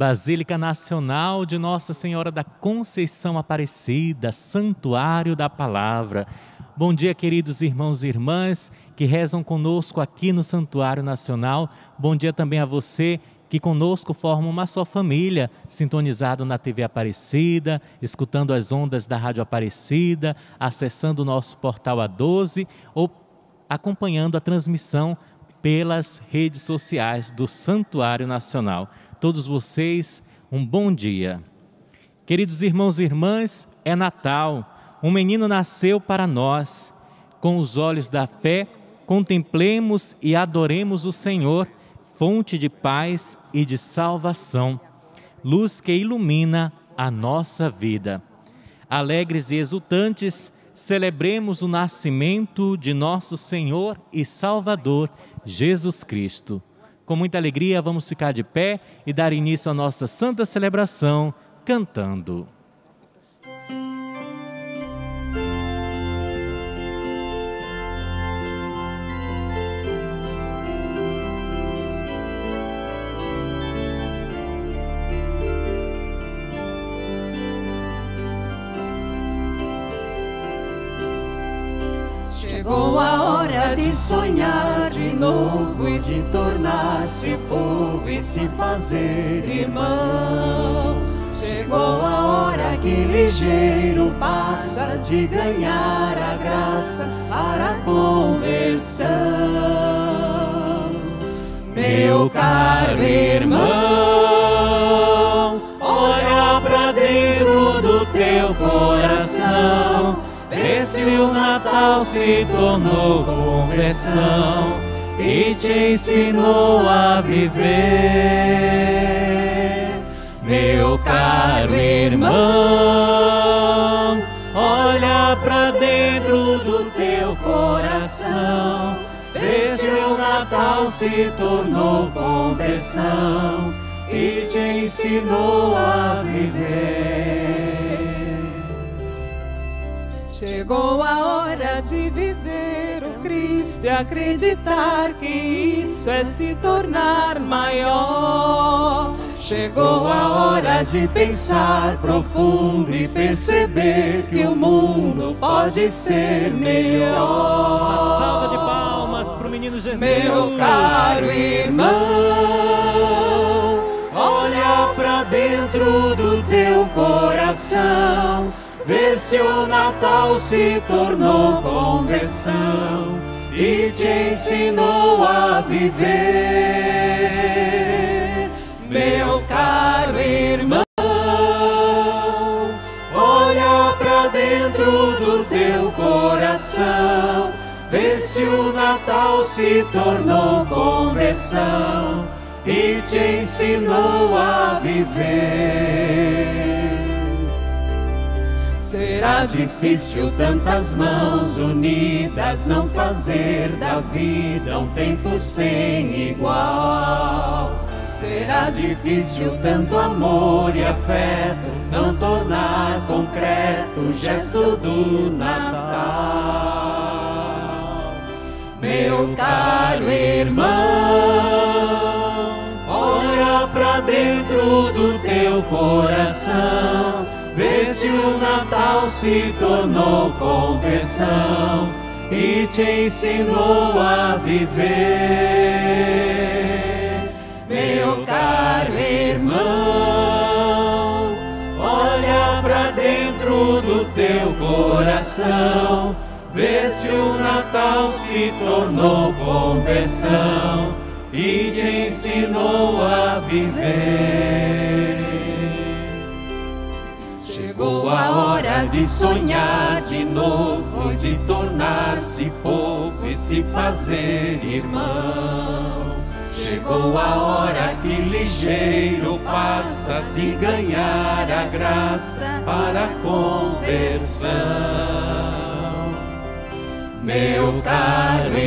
Basílica Nacional de Nossa Senhora da Conceição Aparecida, Santuário da Palavra. Bom dia, queridos irmãos e irmãs que rezam conosco aqui no Santuário Nacional. Bom dia também a você que conosco forma uma só família, sintonizado na TV Aparecida, escutando as ondas da Rádio Aparecida, acessando o nosso portal A12 ou acompanhando a transmissão pelas redes sociais do Santuário Nacional todos vocês um bom dia. Queridos irmãos e irmãs, é Natal, um menino nasceu para nós. Com os olhos da fé, contemplemos e adoremos o Senhor, fonte de paz e de salvação, luz que ilumina a nossa vida. Alegres e exultantes, celebremos o nascimento de nosso Senhor e Salvador, Jesus Cristo. Com muita alegria, vamos ficar de pé e dar início à nossa santa celebração cantando. De sonhar de novo e de tornar-se povo e se fazer irmão. Chegou a hora que ligeiro passa de ganhar a graça para a conversão. Meu caro irmão, olha para dentro do teu coração se o Natal se tornou conversão e te ensinou a viver. Meu caro irmão, olha para dentro do teu coração. Se o Natal se tornou conversão e te ensinou a viver. Chegou a hora de viver o Cristo e acreditar que isso é se tornar maior. Chegou a hora de pensar profundo e perceber que o mundo pode ser melhor. Uma salva de palmas para o menino Jesus. Meu caro irmão, olha para dentro do teu coração Vê se o Natal se tornou conversão e te ensinou a viver, meu caro irmão. Olha para dentro do teu coração, vê se o Natal se tornou conversão e te ensinou a viver. Será difícil tantas mãos unidas não fazer da vida um tempo sem igual. Será difícil tanto amor e afeto não tornar concreto o gesto do Natal. Meu caro irmão, olha para dentro do teu coração Vê se o Natal se tornou conversão e te ensinou a viver. Meu caro irmão, olha para dentro do teu coração. Vê se o Natal se tornou conversão e te ensinou a viver. Chegou a hora de sonhar de novo, de tornar-se povo e se fazer irmão. Chegou a hora que ligeiro passa de ganhar a graça para a conversão. Meu caro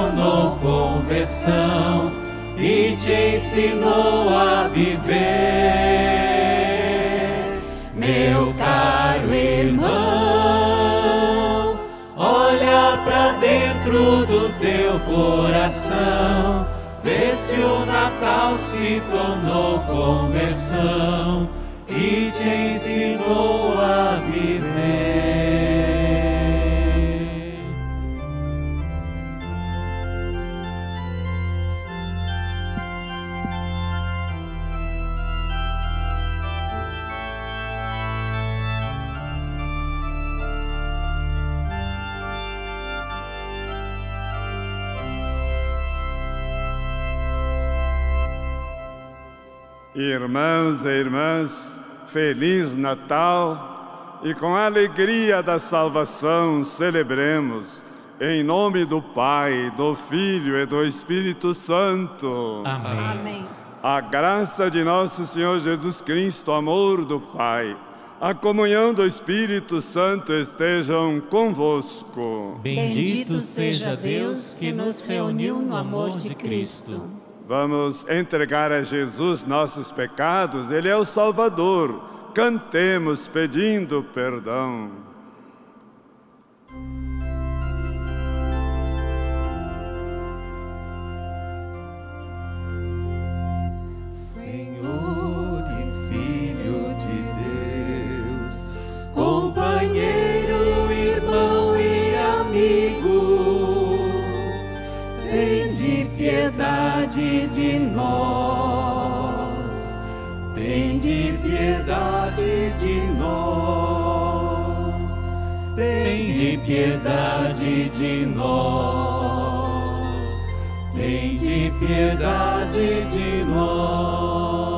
tornou conversão e te ensinou a viver, meu caro irmão. dentro do teu coração. Vê se o Natal se tornou conversão e te ensinou a viver. Irmãos e irmãs, Feliz Natal e com a alegria da salvação celebremos em nome do Pai, do Filho e do Espírito Santo. Amém. Amém. A graça de nosso Senhor Jesus Cristo, amor do Pai, a comunhão do Espírito Santo estejam convosco. Bendito seja Deus que nos reuniu no amor de Cristo. Vamos entregar a Jesus nossos pecados, Ele é o Salvador. Cantemos pedindo perdão. Piedade de nós, tende piedade de nós.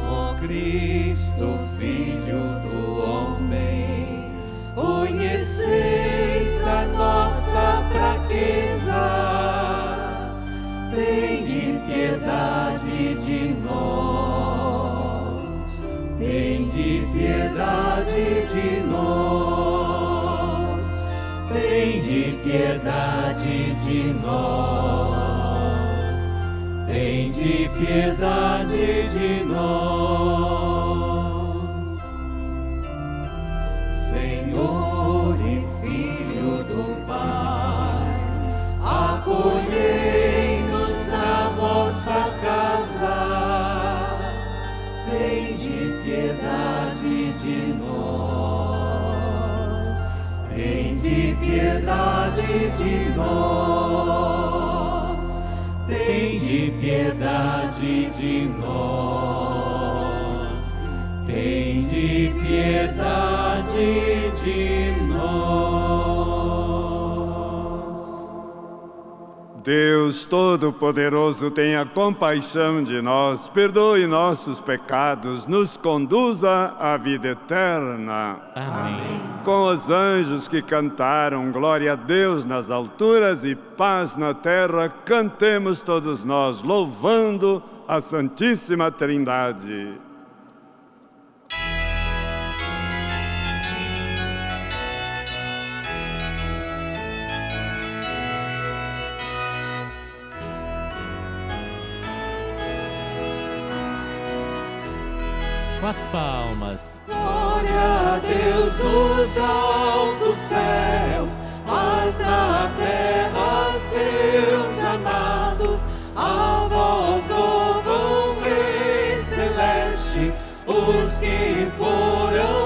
Ó Cristo, Filho nós, tende piedade de nós. Senhor e Filho do Pai, acolhei-nos na vossa casa, tende piedade de nós, tende piedade de nós, de nós, tende piedade de nós. Deus Todo-Poderoso, tenha compaixão de nós, perdoe nossos pecados, nos conduza à vida eterna. Amém. Com os anjos que cantaram glória a Deus nas alturas e paz na terra, cantemos todos nós, louvando a Santíssima Trindade. Com as palmas. Glória a Deus nos altos céus, mas na terra seus amados, a voz louvam os que foram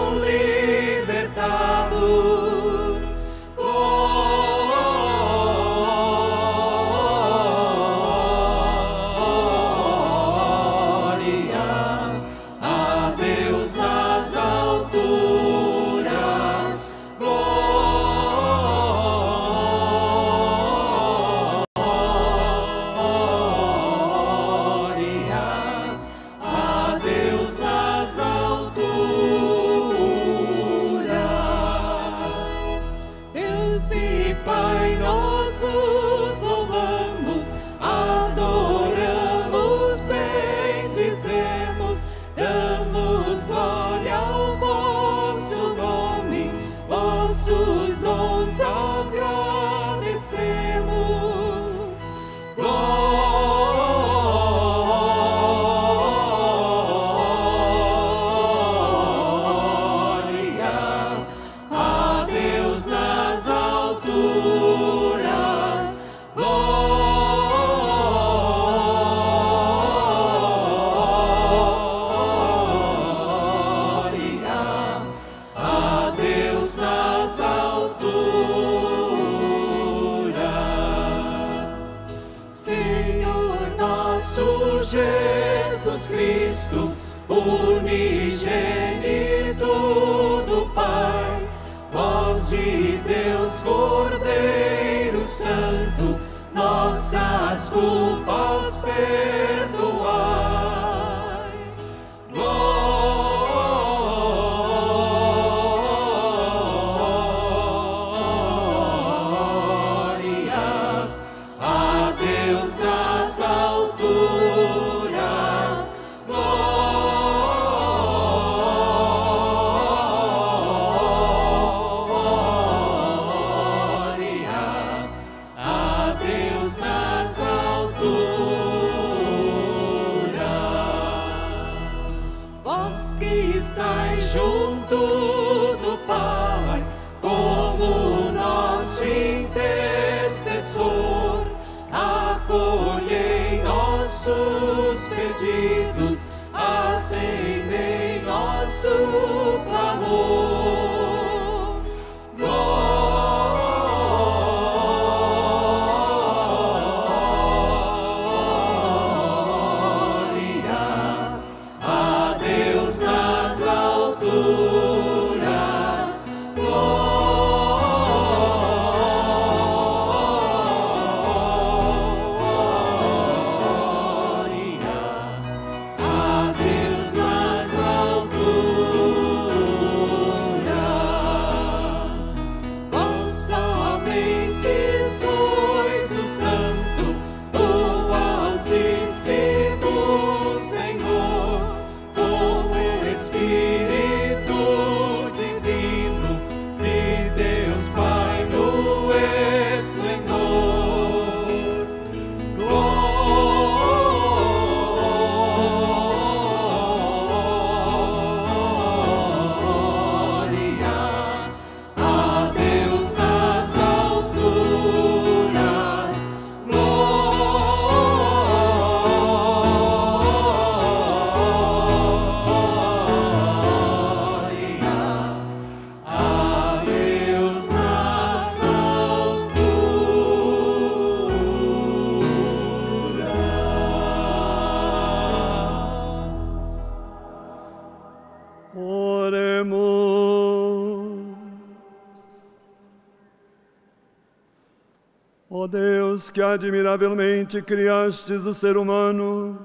Que admiravelmente criastes o ser humano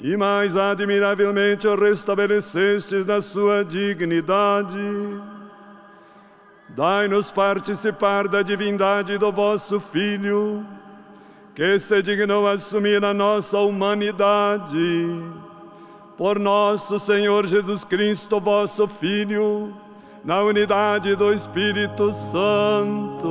e mais admiravelmente o restabelecestes na sua dignidade, dai-nos participar da divindade do vosso Filho, que se dignou assumir a nossa humanidade por nosso Senhor Jesus Cristo, vosso Filho, na unidade do Espírito Santo.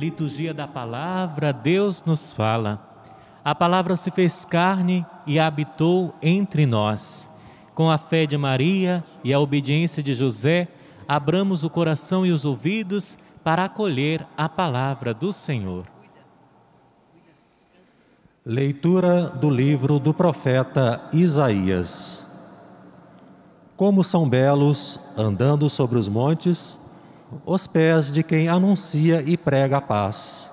Liturgia da palavra, Deus nos fala. A palavra se fez carne e habitou entre nós. Com a fé de Maria e a obediência de José, abramos o coração e os ouvidos para acolher a palavra do Senhor. Leitura do livro do profeta Isaías. Como são belos, andando sobre os montes, os pés de quem anuncia e prega a paz,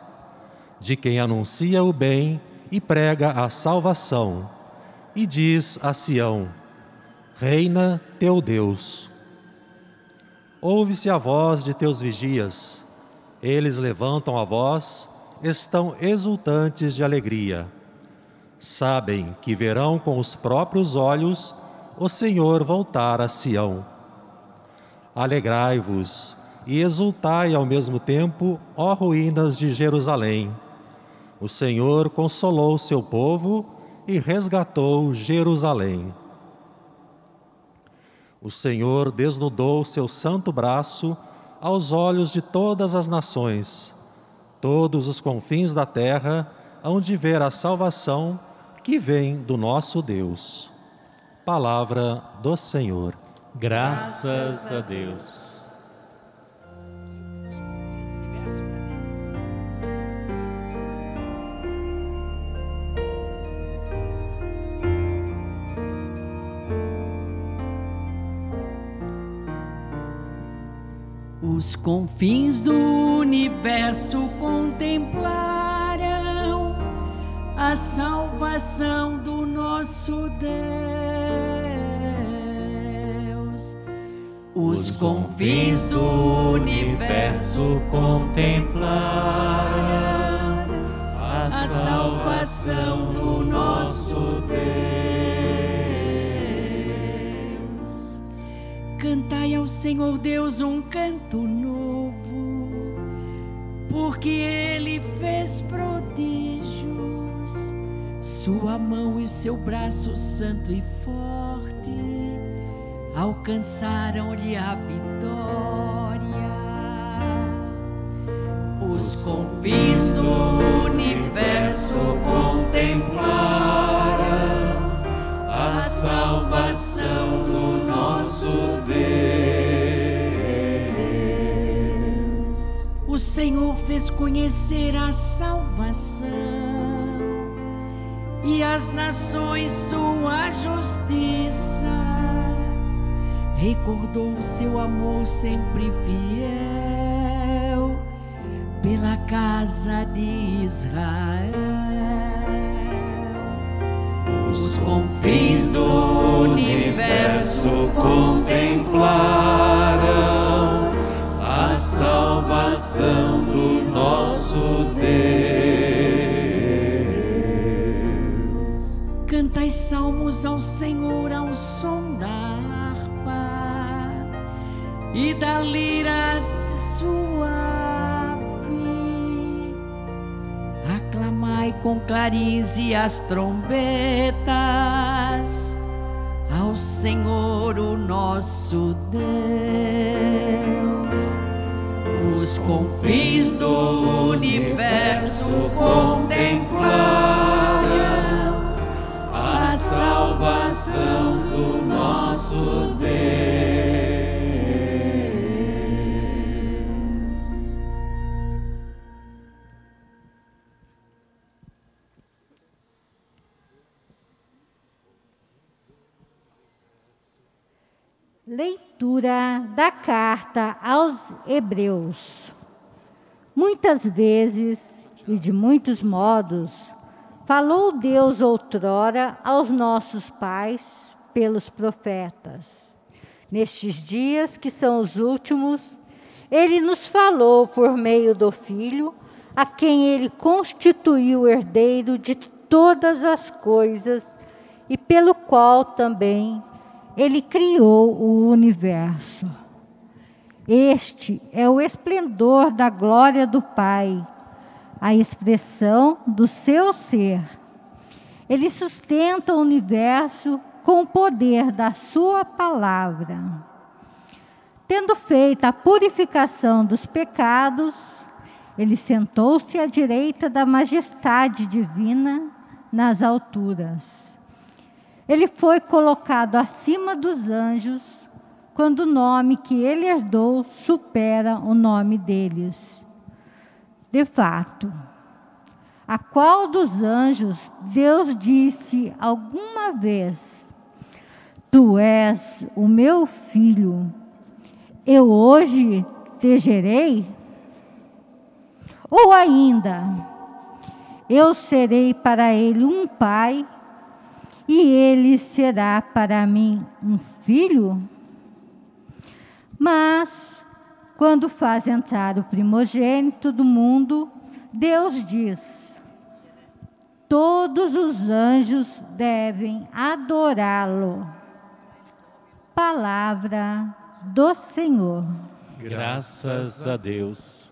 de quem anuncia o bem e prega a salvação, e diz a Sião: Reina teu Deus. Ouve-se a voz de teus vigias, eles levantam a voz, estão exultantes de alegria. Sabem que verão com os próprios olhos o Senhor voltar a Sião. Alegrai-vos e exultai ao mesmo tempo, ó ruínas de Jerusalém. O Senhor consolou seu povo e resgatou Jerusalém. O Senhor desnudou seu santo braço aos olhos de todas as nações. Todos os confins da terra hão de ver a salvação que vem do nosso Deus. Palavra do Senhor. Graças a Deus. Os confins do universo contemplaram a salvação do nosso Deus. Os confins do universo contemplaram a salvação do nosso Deus. Cantai ao Senhor Deus um canto novo, porque Ele fez prodígios. Sua mão e seu braço santo e forte alcançaram-lhe a vitória. Os confins do universo contemplaram a salvação do nosso Deus. O Senhor fez conhecer a salvação e as nações sua justiça. Recordou o seu amor sempre fiel pela casa de Israel. Os confins do universo contemplaram a salvação do nosso Deus. Cantai salmos ao Senhor ao som da harpa e da lira suave. Aclamai com clarins e as trombetas Senhor o nosso Deus. Os confins do universo contemplaram a salvação do nosso Deus. Leitura da carta aos Hebreus. Muitas vezes e de muitos modos, falou Deus outrora aos nossos pais pelos profetas. Nestes dias que são os últimos, ele nos falou por meio do Filho, a quem ele constituiu herdeiro de todas as coisas e pelo qual também ele criou o universo. Este é o esplendor da glória do Pai, a expressão do seu ser. Ele sustenta o universo com o poder da sua palavra. Tendo feito a purificação dos pecados, ele sentou-se à direita da majestade divina nas alturas. Ele foi colocado acima dos anjos, quando o nome que ele herdou supera o nome deles. De fato, a qual dos anjos Deus disse alguma vez: Tu és o meu filho, eu hoje te gerei? Ou ainda, eu serei para ele um pai e ele será para mim um filho? Mas, quando faz entrar o primogênito do mundo, Deus diz: todos os anjos devem adorá-lo. Palavra do Senhor. Graças a Deus.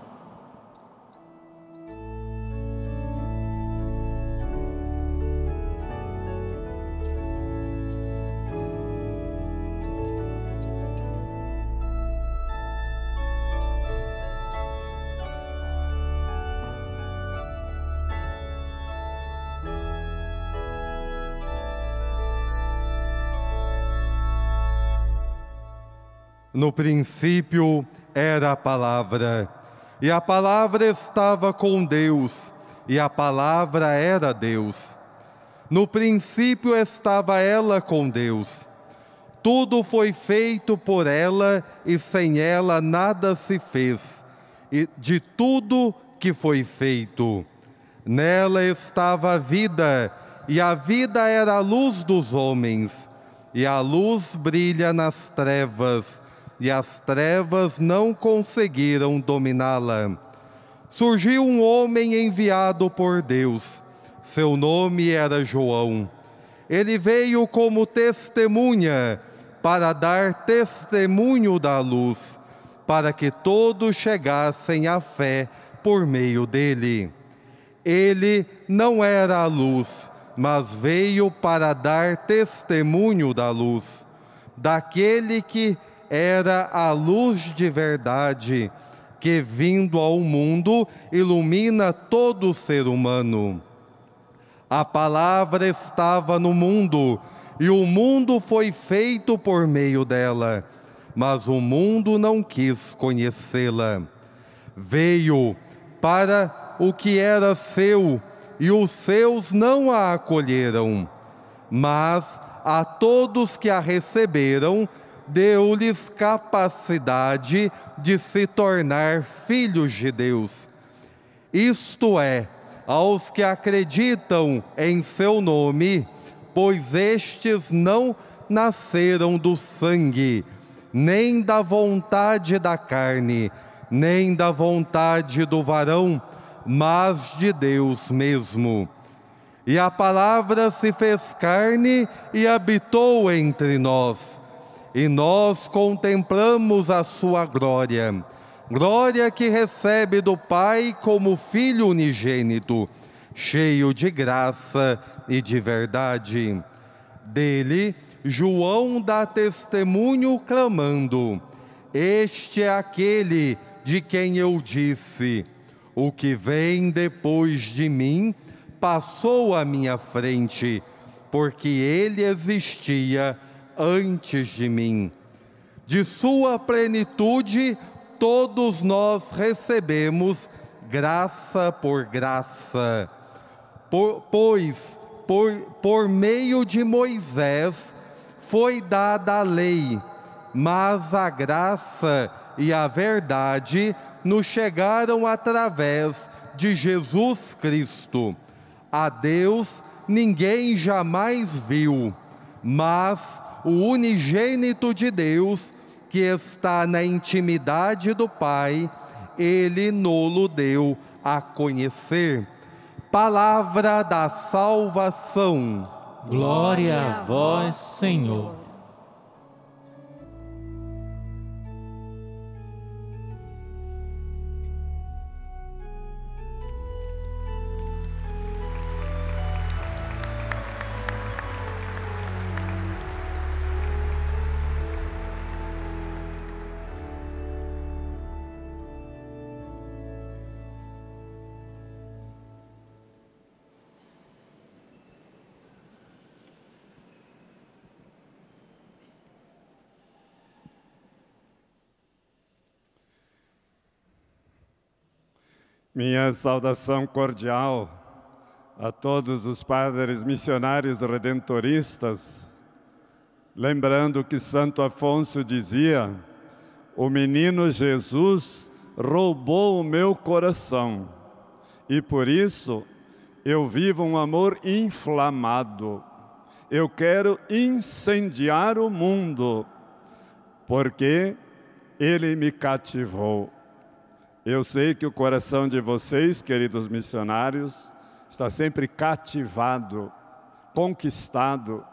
No princípio era a palavra, e a palavra estava com Deus, e a palavra era Deus. No princípio estava ela com Deus. Tudo foi feito por ela, e sem ela nada se fez. E de tudo que foi feito, nela estava a vida, e a vida era a luz dos homens. E a luz brilha nas trevas, e as trevas não conseguiram dominá-la. Surgiu um homem enviado por Deus. Seu nome era João. Ele veio como testemunha para dar testemunho da luz, para que todos chegassem à fé por meio dele. Ele não era a luz, mas veio para dar testemunho da luz, daquele que era a luz de verdade que, vindo ao mundo, ilumina todo ser humano. A palavra estava no mundo, e o mundo foi feito por meio dela, mas o mundo não quis conhecê-la. Veio para o que era seu, e os seus não a acolheram. Mas a todos que a receberam, deu-lhes capacidade de se tornar filhos de Deus. Isto é, aos que acreditam em seu nome, pois estes não nasceram do sangue, nem da vontade da carne, nem da vontade do varão, mas de Deus mesmo. E a palavra se fez carne e habitou entre nós e nós contemplamos a sua glória. Glória que recebe do Pai como Filho unigênito, cheio de graça e de verdade. Dele, João dá testemunho clamando: Este é aquele de quem eu disse: O que vem depois de mim passou à minha frente, porque ele existia antes de mim. De sua plenitude, todos nós recebemos graça por graça. Por, pois, por, por meio de Moisés, foi dada a lei, mas a graça e a verdade nos chegaram através de Jesus Cristo. A Deus ninguém jamais viu, mas o unigênito de Deus, que está na intimidade do Pai, ele nolo deu a conhecer. Palavra da salvação. Glória a vós, Senhor. Minha saudação cordial a todos os padres missionários redentoristas, lembrando que Santo Afonso dizia: o menino Jesus roubou o meu coração e por isso eu vivo um amor inflamado. Eu quero incendiar o mundo, porque ele me cativou. Eu sei que o coração de vocês, queridos missionários, está sempre cativado, conquistado,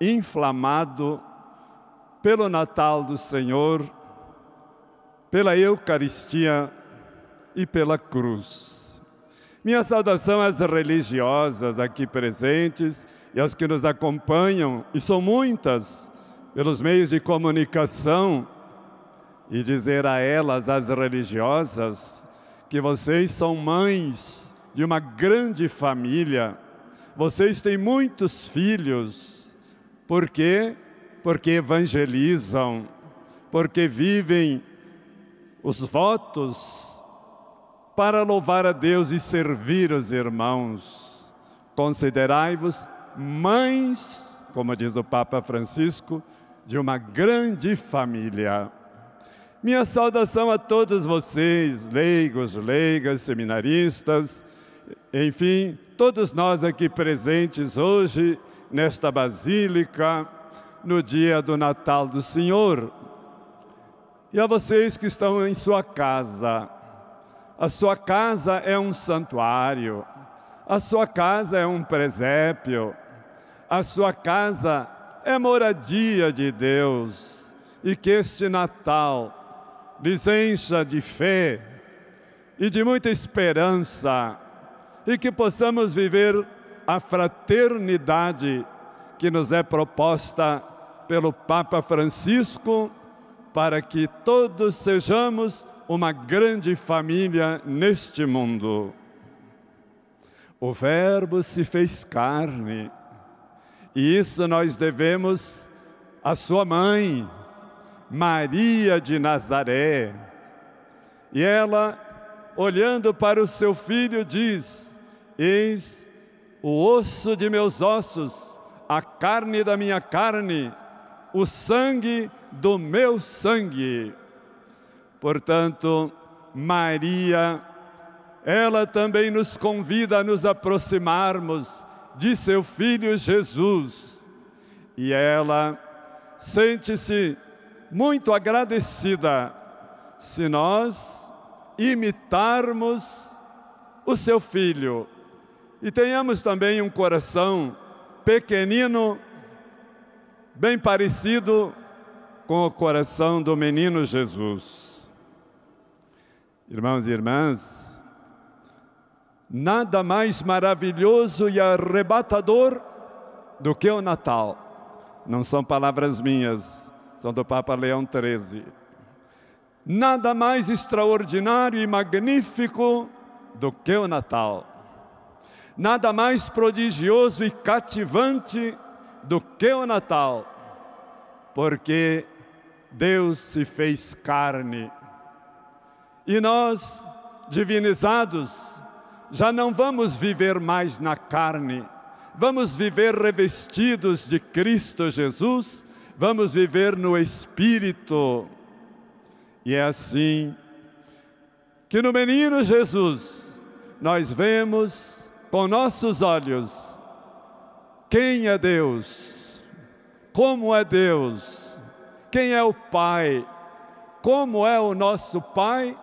inflamado pelo Natal do Senhor, pela Eucaristia e pela cruz. Minha saudação às religiosas aqui presentes e às que nos acompanham, e são muitas, pelos meios de comunicação e dizer a elas, as religiosas, que vocês são mães de uma grande família, vocês têm muitos filhos, por quê? Porque evangelizam, porque vivem os votos para louvar a Deus e servir os irmãos. Considerai-vos mães, como diz o Papa Francisco, de uma grande família. Minha saudação a todos vocês, leigos, leigas, seminaristas, enfim, todos nós aqui presentes hoje nesta basílica, no dia do Natal do Senhor. E a vocês que estão em sua casa, a sua casa é um santuário, a sua casa é um presépio, a sua casa é moradia de Deus, e que este Natal lhes encha de fé e de muita esperança e que possamos viver a fraternidade que nos é proposta pelo Papa Francisco para que todos sejamos uma grande família neste mundo. O Verbo se fez carne e isso nós devemos à sua mãe, Maria de Nazaré. E ela, olhando para o seu filho, diz: Eis o osso de meus ossos, a carne da minha carne, o sangue do meu sangue. Portanto, Maria, ela também nos convida a nos aproximarmos de seu filho Jesus. E ela sente-se muito agradecida se nós imitarmos o seu filho e tenhamos também um coração pequenino, bem parecido com o coração do menino Jesus. Irmãos e irmãs, nada mais maravilhoso e arrebatador do que o Natal. Não são palavras minhas, são do Papa Leão XIII. Nada mais extraordinário e magnífico do que o Natal. Nada mais prodigioso e cativante do que o Natal, porque Deus se fez carne. E nós, divinizados, já não vamos viver mais na carne, vamos viver revestidos de Cristo Jesus vamos viver no Espírito. E é assim que no menino Jesus nós vemos com nossos olhos quem é Deus, como é Deus, quem é o Pai, como é o nosso Pai,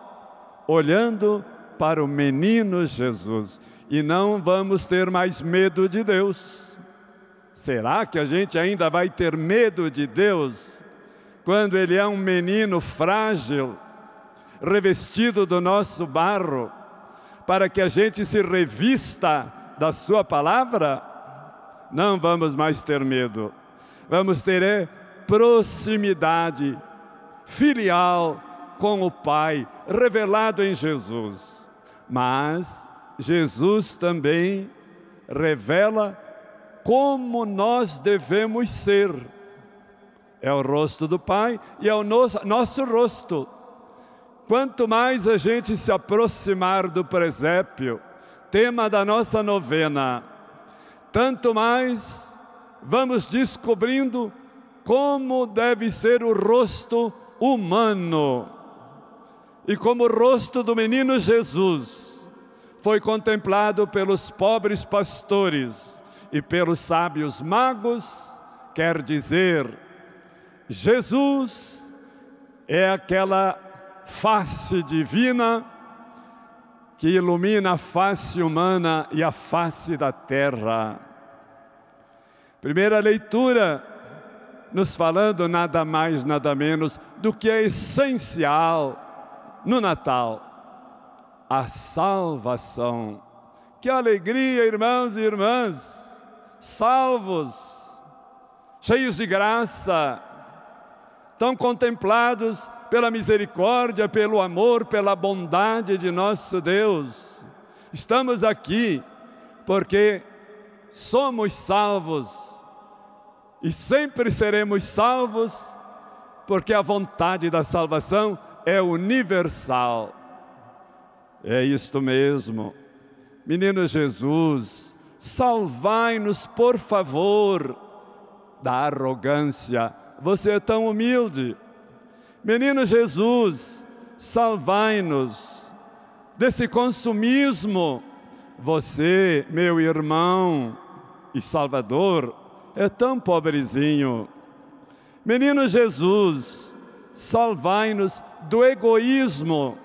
olhando para o menino Jesus. E não vamos ter mais medo de Deus Será que a gente ainda vai ter medo de Deus quando Ele é um menino frágil, revestido do nosso barro, para que a gente se revista da Sua palavra? Não vamos mais ter medo, vamos ter é, proximidade filial com o Pai, revelado em Jesus. Mas Jesus também revela como nós devemos ser. É o rosto do Pai e é o nosso, nosso rosto. quanto mais a gente se aproximar do presépio, tema da nossa novena, tanto mais vamos descobrindo como deve ser o rosto humano. E como o rosto do menino Jesus foi contemplado pelos pobres pastores e pelos sábios magos, quer dizer, Jesus é aquela face divina que ilumina a face humana e a face da terra. Primeira leitura, nos falando nada mais, nada menos do que é essencial no Natal: a salvação. Que alegria, irmãos e irmãs, salvos, cheios de graça, tão contemplados pela misericórdia, pelo amor, pela bondade de nosso Deus. Estamos aqui porque somos salvos e sempre seremos salvos, porque a vontade da salvação é universal. É isto mesmo. Menino Jesus, salvai-nos, por favor, da arrogância. Você é tão humilde. Menino Jesus, salvai-nos desse consumismo. Você, meu irmão e Salvador, é tão pobrezinho. Menino Jesus, salvai-nos do egoísmo.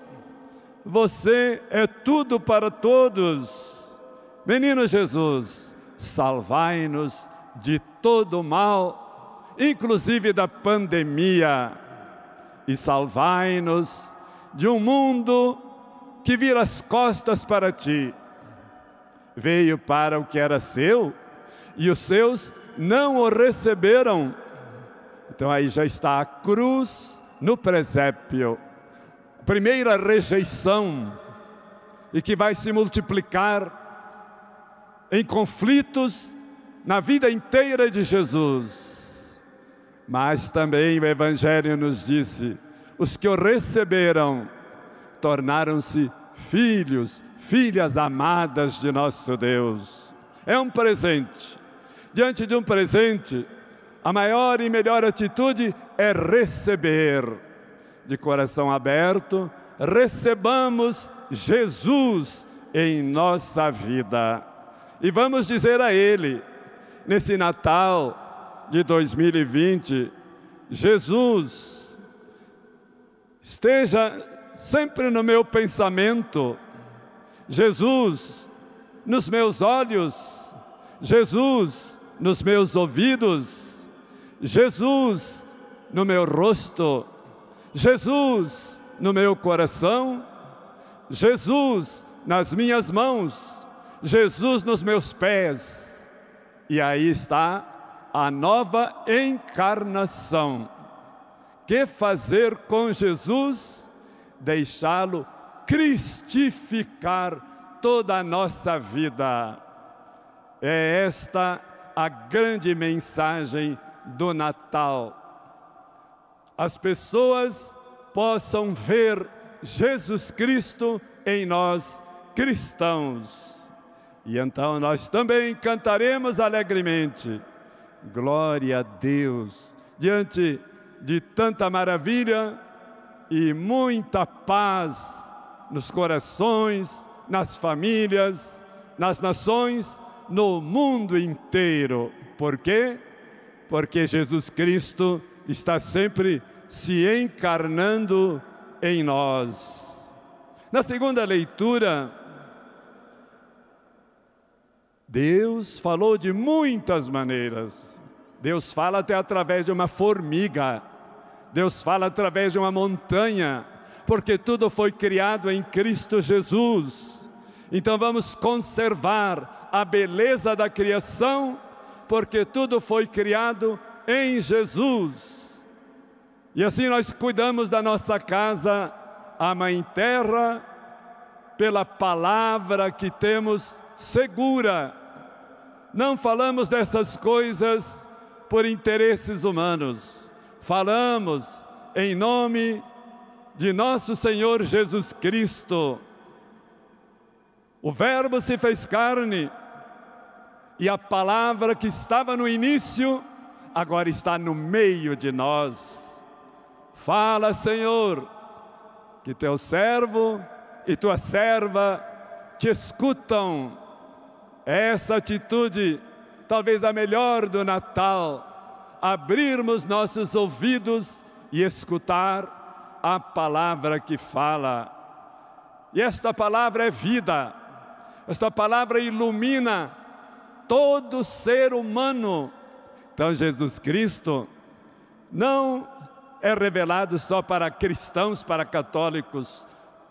Você é tudo para todos. Menino Jesus, salvai-nos de todo mal, inclusive da pandemia e salvai-nos de um mundo que vira as costas para ti. Veio para o que era seu e os seus não o receberam. Então aí já está a cruz no presépio. Primeira rejeição e que vai se multiplicar em conflitos na vida inteira de Jesus. Mas também o Evangelho nos disse: os que o receberam tornaram-se filhos, filhas amadas de nosso Deus. É um presente. Diante de um presente, a maior e melhor atitude é receber. De coração aberto, recebamos Jesus em nossa vida. E vamos dizer a Ele, nesse Natal, de 2020, Jesus esteja sempre no meu pensamento, Jesus nos meus olhos, Jesus nos meus ouvidos, Jesus no meu rosto, Jesus no meu coração, Jesus nas minhas mãos, Jesus nos meus pés. E aí está a nova encarnação. Que fazer com Jesus? Deixá-lo cristificar toda a nossa vida. É esta a grande mensagem do Natal. As pessoas possam ver Jesus Cristo em nós cristãos. E então nós também cantaremos alegremente Glória a Deus. Diante de tanta maravilha e muita paz nos corações, nas famílias, nas nações, no mundo inteiro. Por quê? Porque Jesus Cristo está sempre se encarnando em nós. Na segunda leitura, Deus falou de muitas maneiras. Deus fala até através de uma formiga. Deus fala através de uma montanha, porque tudo foi criado em Cristo Jesus. Então vamos conservar a beleza da criação, porque tudo foi criado em Jesus. E assim nós cuidamos da nossa casa, a Mãe Terra, pela palavra que temos segura não falamos dessas coisas por interesses humanos, falamos em nome de nosso Senhor Jesus Cristo. O Verbo se fez carne e a palavra que estava no início agora está no meio de nós. Fala, Senhor, que teu servo e tua serva te escutam. Essa atitude, talvez a melhor do Natal, abrirmos nossos ouvidos e escutar a palavra que fala. E esta palavra é vida, esta palavra ilumina todo ser humano. Então, Jesus Cristo não é revelado só para cristãos, para católicos.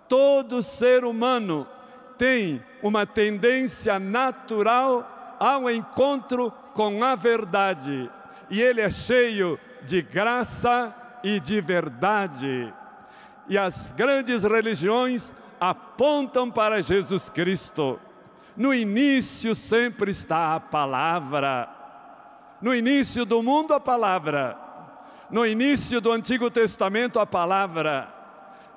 Todo ser humano tem uma tendência natural ao encontro com a verdade. E ele é cheio de graça e de verdade. E as grandes religiões apontam para Jesus Cristo. No início sempre está a palavra. No início do mundo, a palavra. No início do Antigo Testamento, a palavra.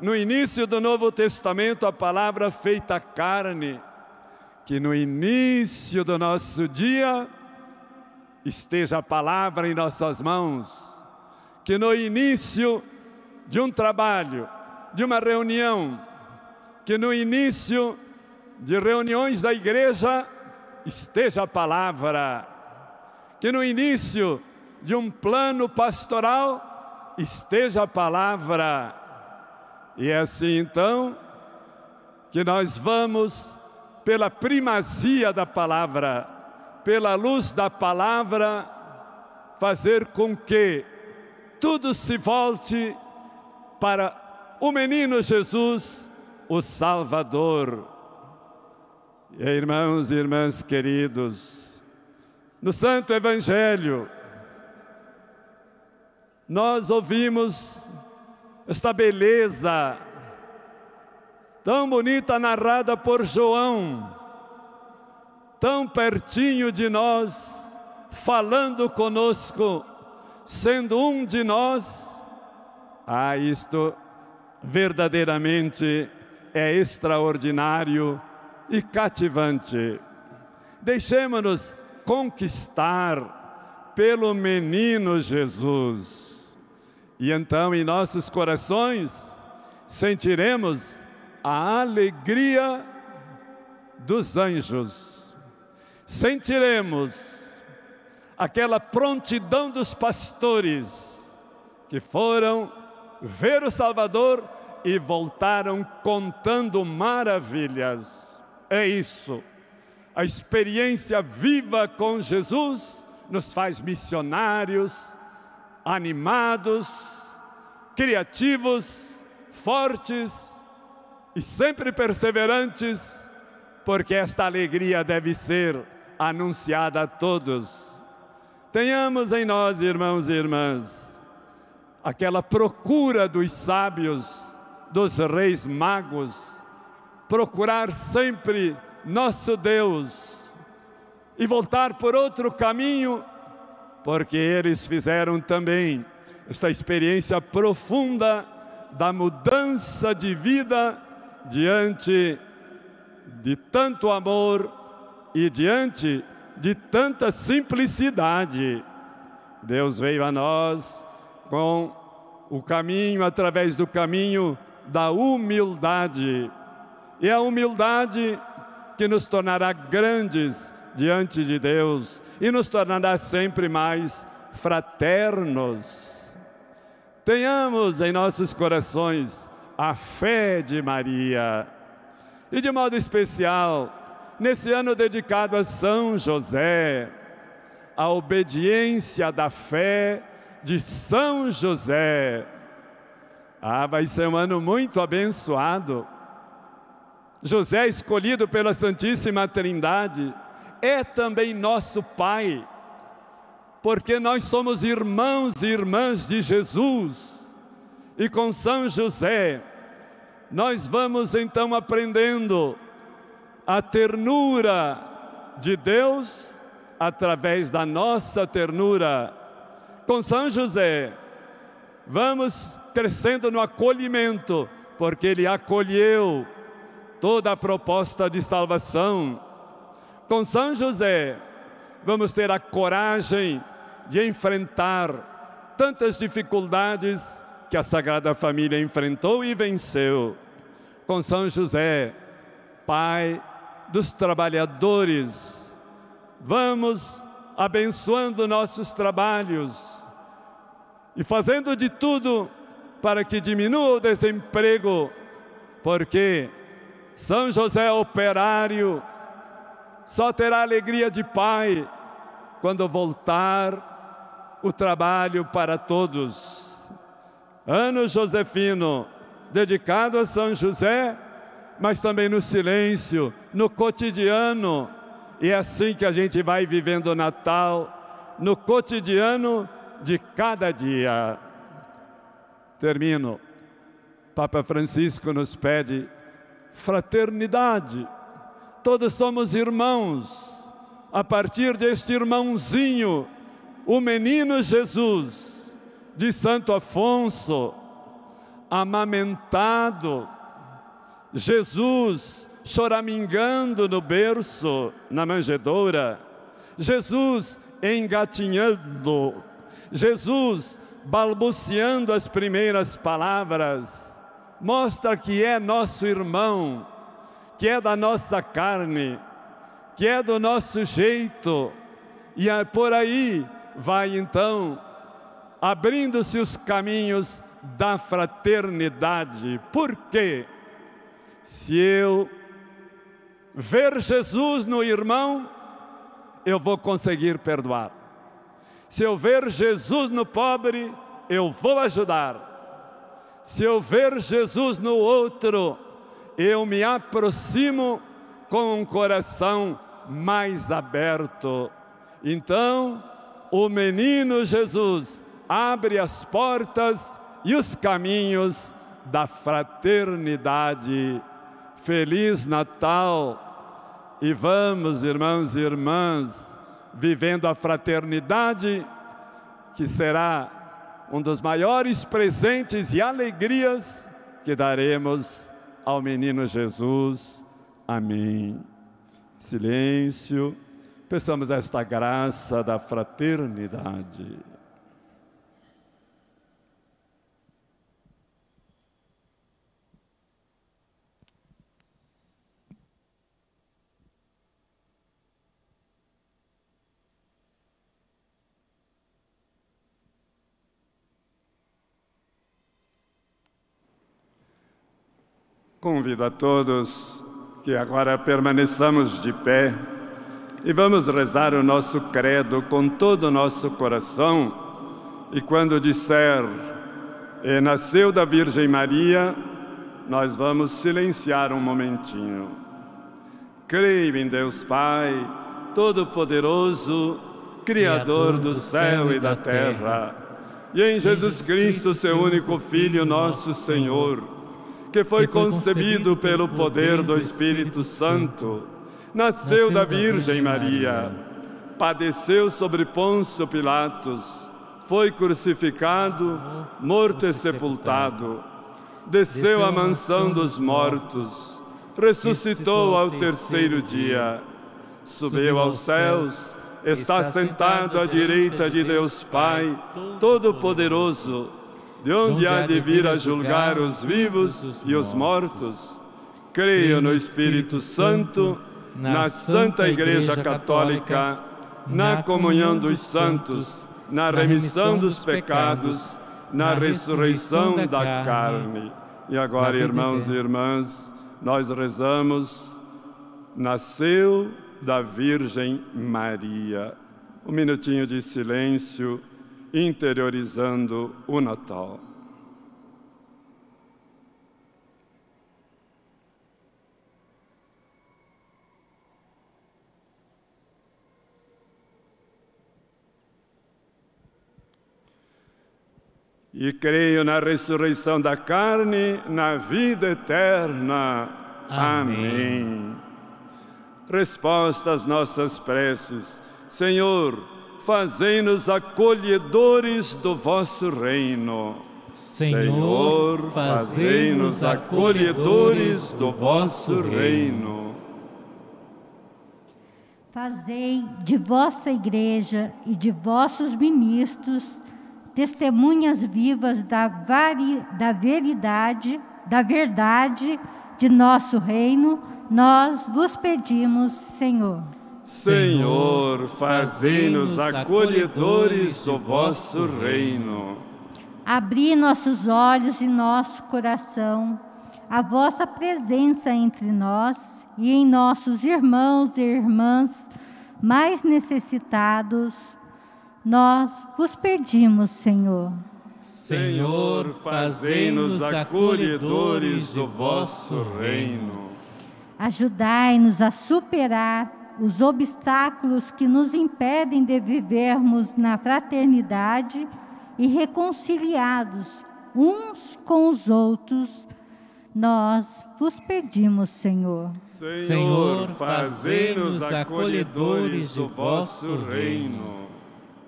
No início do Novo Testamento, a palavra feita carne. Que no início do nosso dia esteja a palavra em nossas mãos. Que no início de um trabalho, de uma reunião, que no início de reuniões da igreja esteja a palavra, que no início de um plano pastoral esteja a palavra, e é assim então que nós vamos, pela primazia da palavra, pela luz da palavra, fazer com que tudo se volte para o menino Jesus, o Salvador. E, irmãos e irmãs queridos, no Santo Evangelho, nós ouvimos esta beleza tão bonita narrada por João, tão pertinho de nós, falando conosco, sendo um de nós. Ah, isto verdadeiramente é extraordinário e cativante. Deixemos-nos conquistar pelo menino Jesus. E então em nossos corações sentiremos a alegria dos anjos. Sentiremos aquela prontidão dos pastores que foram ver o Salvador e voltaram contando maravilhas. É isso. A experiência viva com Jesus nos faz missionários, animados, criativos, fortes e sempre perseverantes, porque esta alegria deve ser anunciada a todos. Tenhamos em nós, irmãos e irmãs, aquela procura dos sábios dos reis magos, procurar sempre nosso Deus e voltar por outro caminho, porque eles fizeram também esta experiência profunda da mudança de vida diante de tanto amor e diante de tanta simplicidade. Deus veio a nós com o caminho, através do caminho da humildade. E a humildade que nos tornará grandes diante de Deus e nos tornará sempre mais fraternos. Tenhamos em nossos corações a fé de Maria. E de modo especial, nesse ano dedicado a São José, a obediência da fé de São José ah, vai ser um ano muito abençoado. José, escolhido pela Santíssima Trindade, é também nosso Pai, porque nós somos irmãos e irmãs de Jesus. E com São José, nós vamos então aprendendo a ternura de Deus através da nossa ternura. Com São José, vamos crescendo no acolhimento, porque Ele acolheu toda a proposta de salvação. Com São José, vamos ter a coragem de enfrentar tantas dificuldades que a Sagrada Família enfrentou e venceu. Com São José, Pai dos trabalhadores, vamos abençoando nossos trabalhos e fazendo de tudo para que diminua o desemprego, porque São José operário só terá alegria de pai quando voltar o trabalho para todos. Ano Josefino, dedicado a São José, mas também no silêncio, no cotidiano. E é assim que a gente vai vivendo o Natal, no cotidiano de cada dia. Termino. Papa Francisco nos pede fraternidade. Todos somos irmãos. A partir deste irmãozinho, o menino Jesus, de Santo Afonso, amamentado, Jesus choramingando no berço, na manjedoura, Jesus engatinhando, Jesus balbuciando as primeiras palavras, mostra que é nosso irmão, que é da nossa carne, que é do nosso jeito, e por aí vai então abrindo-se os caminhos da fraternidade. Por quê? Se eu ver Jesus no irmão, eu vou conseguir perdoar. Se eu ver Jesus no pobre, eu vou ajudar. Se eu ver Jesus no outro, eu me aproximo com um coração mais aberto. Então, o menino Jesus abre as portas e os caminhos da fraternidade. Feliz Natal! E vamos, irmãos e irmãs, vivendo a fraternidade, que será um dos maiores presentes e alegrias que daremos ao menino Jesus. Amém. Silêncio, peçamos esta graça da fraternidade. Convido a todos que agora permaneçamos de pé e vamos rezar o nosso credo com todo o nosso coração. E quando disser, nasceu da Virgem Maria, nós vamos silenciar um momentinho. Creio em Deus Pai, Todo-Poderoso, Criador do céu e da terra, e em Jesus Cristo, seu único Filho, nosso Senhor que foi concebido pelo poder do Espírito Santo, nasceu da Virgem Maria, padeceu sobre Pôncio Pilatos, foi crucificado, morto e sepultado, desceu à mansão dos mortos, ressuscitou ao terceiro dia, subiu aos céus, está sentado à direita de Deus Pai, Todo-Poderoso, de onde há de vir a julgar os vivos e os mortos. Creio no Espírito Santo, na Santa Igreja Católica, na comunhão dos santos, na remissão dos pecados, na ressurreição da carne. E agora, irmãos e irmãs, nós rezamos, nasceu da Virgem Maria. Um minutinho de silêncio interiorizando o Natal. E creio na ressurreição da carne, na vida eterna. Amém. Amém. Resposta às nossas preces. Senhor, fazei-nos acolhedores do vosso reino. Senhor, fazei-nos acolhedores do vosso reino. Fazei de vossa igreja e de vossos ministros testemunhas vivas da, vari, da veridade, da verdade de nosso reino, nós vos pedimos, Senhor. Senhor, fazei-nos acolhedores do vosso reino. Abri nossos olhos e nosso coração, a vossa presença entre nós e em nossos irmãos e irmãs mais necessitados, nós vos pedimos, Senhor. Senhor, fazei-nos acolhedores do vosso reino. Ajudai-nos a superar os obstáculos que nos impedem de vivermos na fraternidade e reconciliados uns com os outros, nós vos pedimos, Senhor. Senhor, fazei-nos acolhedores do vosso reino.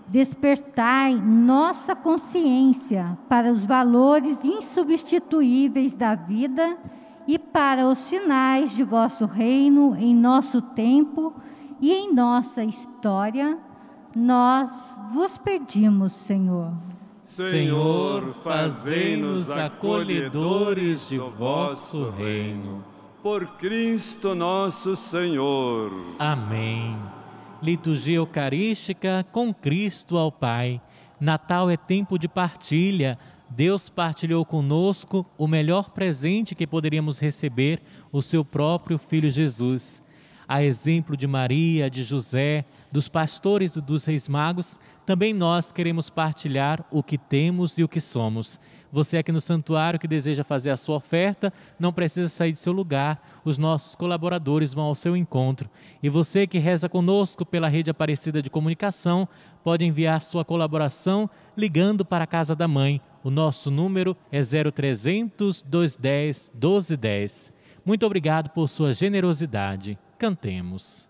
Despertai nossa consciência para os valores insubstituíveis da vida e para os sinais de vosso reino em nosso tempo e em nossa história, nós vos pedimos, Senhor. Senhor, fazei-nos acolhedores do vosso reino. Por Cristo nosso Senhor. Amém. Liturgia Eucarística com Cristo ao Pai. Natal é tempo de partilha. Deus partilhou conosco o melhor presente que poderíamos receber, o seu próprio Filho Jesus. A exemplo de Maria, de José, dos pastores e dos reis magos, também nós queremos partilhar o que temos e o que somos. Você aqui no santuário que deseja fazer a sua oferta, não precisa sair de seu lugar, os nossos colaboradores vão ao seu encontro. E você que reza conosco pela rede Aparecida de Comunicação, pode enviar sua colaboração ligando para a Casa da Mãe. O nosso número é 0300 210 1210. Muito obrigado por sua generosidade. Cantemos.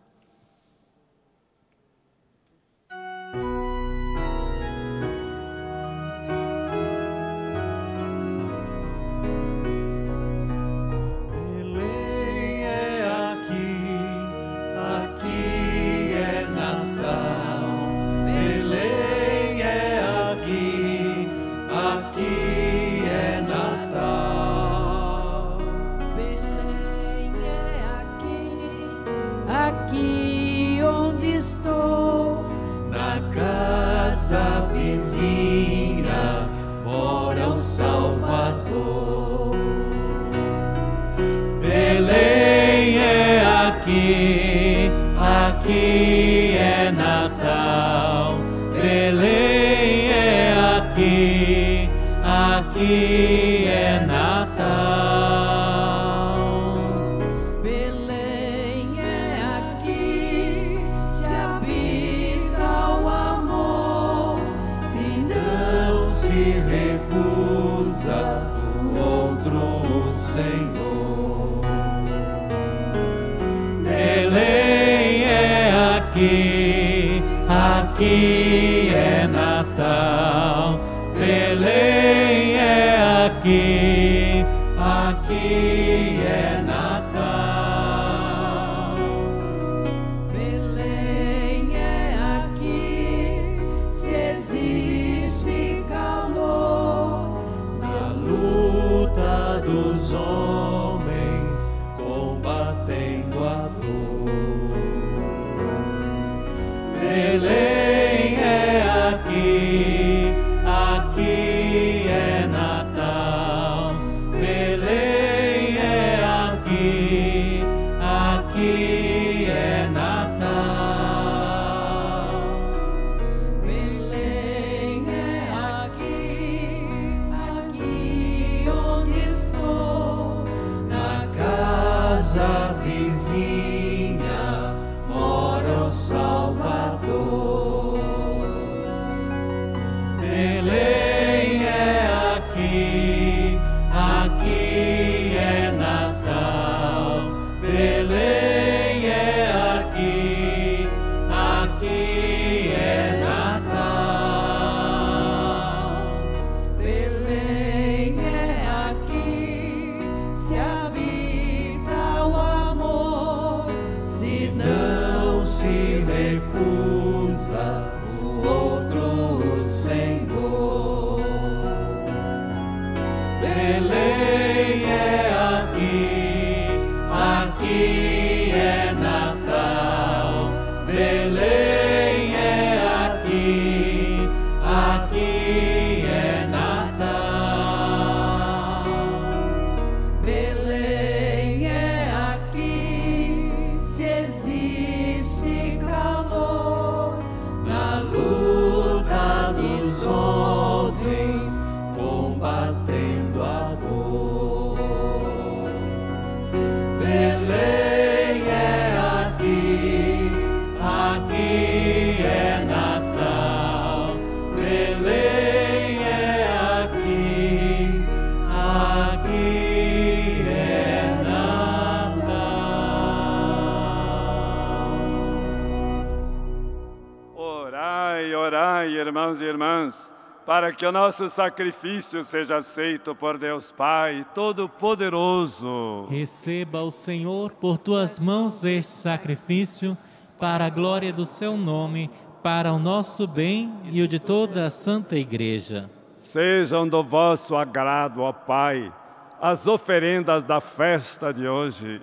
Para que o nosso sacrifício seja aceito por Deus Pai Todo-Poderoso. Receba o Senhor por tuas mãos este sacrifício, para a glória do seu nome, para o nosso bem e o de toda a Santa Igreja. Sejam do vosso agrado, ó Pai, as oferendas da festa de hoje,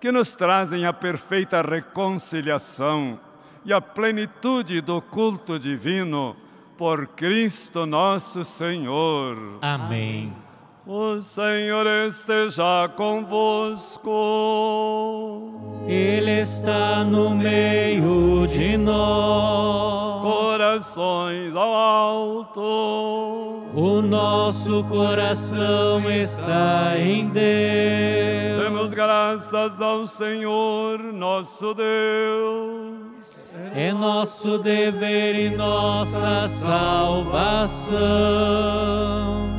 que nos trazem a perfeita reconciliação e a plenitude do culto divino por Cristo nosso Senhor. Amém. O Senhor esteja convosco. Ele está no meio de nós. Corações ao alto. O nosso coração está em Deus. Demos graças ao Senhor nosso Deus. É nosso dever e nossa salvação.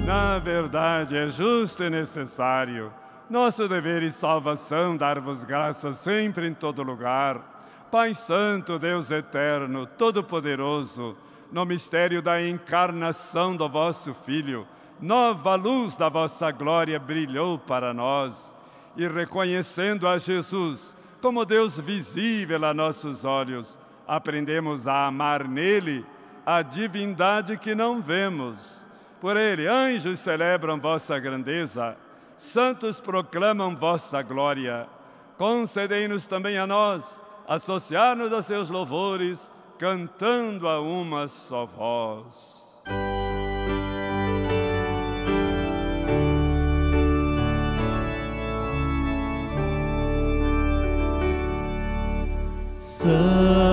Na verdade, é justo e necessário, nosso dever e salvação, dar-vos graças sempre em todo lugar. Pai Santo, Deus Eterno, Todo-Poderoso, no mistério da encarnação do vosso Filho, nova luz da vossa glória brilhou para nós. E reconhecendo a Jesus como Deus visível a nossos olhos, aprendemos a amar nele a divindade que não vemos. Por ele, anjos celebram vossa grandeza, santos proclamam vossa glória. Concedei-nos também a nós associar-nos a seus louvores, cantando a uma só voz. Santo,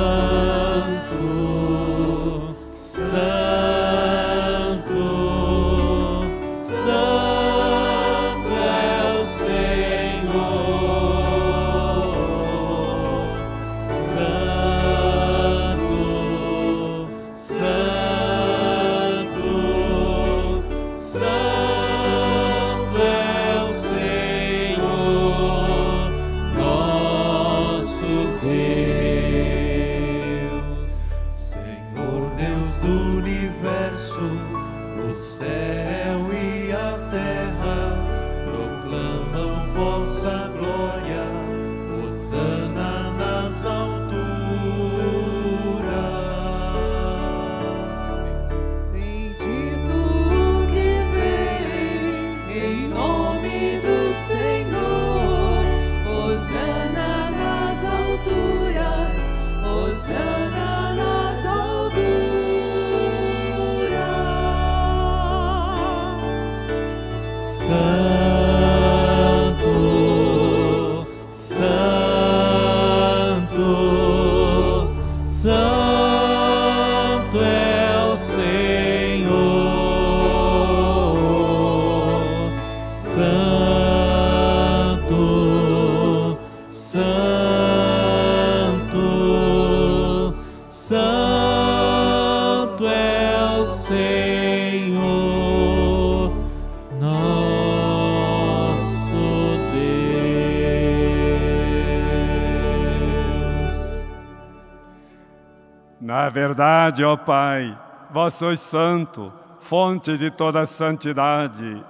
verdade, ó Pai, vós sois santo, fonte de toda santidade.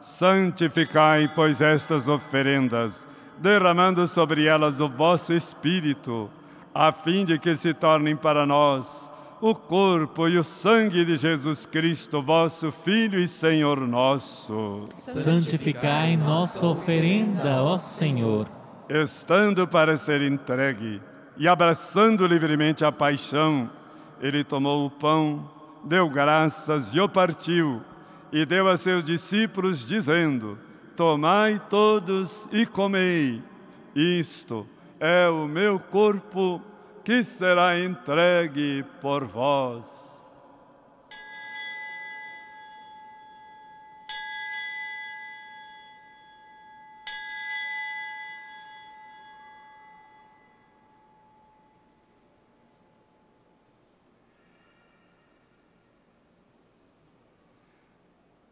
Santificai, pois, estas oferendas, derramando sobre elas o vosso Espírito, a fim de que se tornem para nós o corpo e o sangue de Jesus Cristo, vosso Filho e Senhor nosso. Santificai nossa oferenda, ó Senhor, estando para ser entregue e abraçando livremente a paixão, ele tomou o pão, deu graças e o partiu, e deu a seus discípulos, dizendo: Tomai todos e comei. Isto é o meu corpo que será entregue por vós.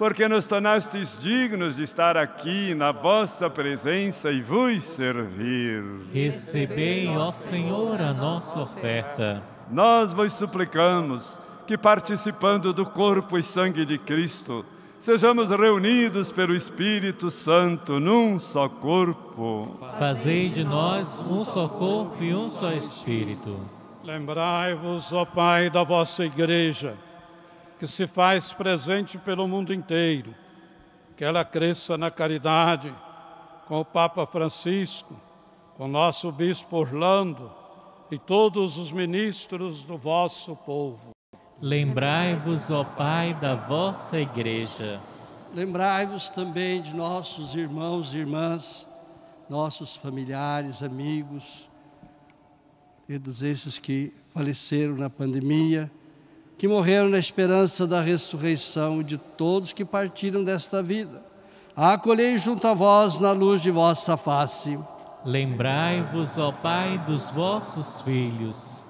porque nos tornastes dignos de estar aqui na vossa presença e vos servir. Recebei, ó Senhor, a nossa oferta. Nós vos suplicamos que, participando do corpo e sangue de Cristo, sejamos reunidos pelo Espírito Santo num só corpo. Fazei de nós um só corpo e um só Espírito. Lembrai-vos, ó Pai, da vossa Igreja que se faz presente pelo mundo inteiro, que ela cresça na caridade com o Papa Francisco, com nosso Bispo Orlando e todos os ministros do vosso povo. Lembrai-vos, ó Pai, da vossa Igreja. Lembrai-vos também de nossos irmãos e irmãs, nossos familiares, amigos, todos esses que faleceram na pandemia que morreram na esperança da ressurreição de todos que partiram desta vida. Acolhei junto a vós na luz de vossa face. Lembrai-vos, ó Pai, dos vossos filhos.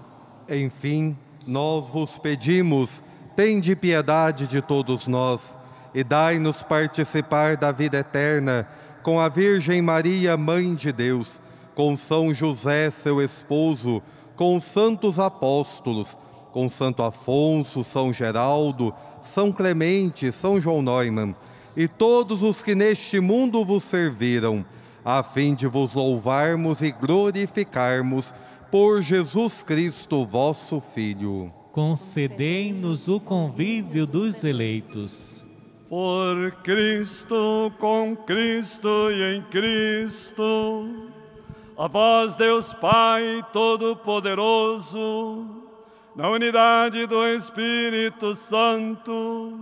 Enfim, nós vos pedimos, tende piedade de todos nós e dai-nos participar da vida eterna com a Virgem Maria, Mãe de Deus, com São José, seu esposo, com os santos apóstolos, com Santo Afonso, São Geraldo, São Clemente, São João Neumann e todos os que neste mundo vos serviram, a fim de vos louvarmos e glorificarmos por Jesus Cristo, vosso Filho. Concedei-nos o convívio dos eleitos. Por Cristo, com Cristo e em Cristo, a vós, Deus Pai Todo-Poderoso, na unidade do Espírito Santo,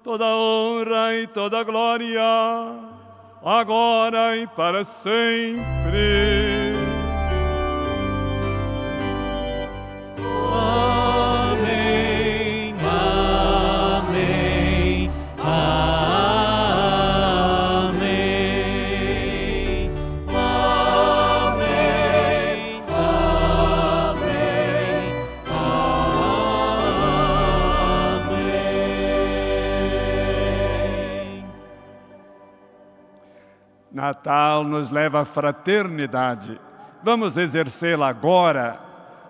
toda honra e toda glória, agora e para sempre. Natal nos leva à fraternidade. Vamos exercê-la agora,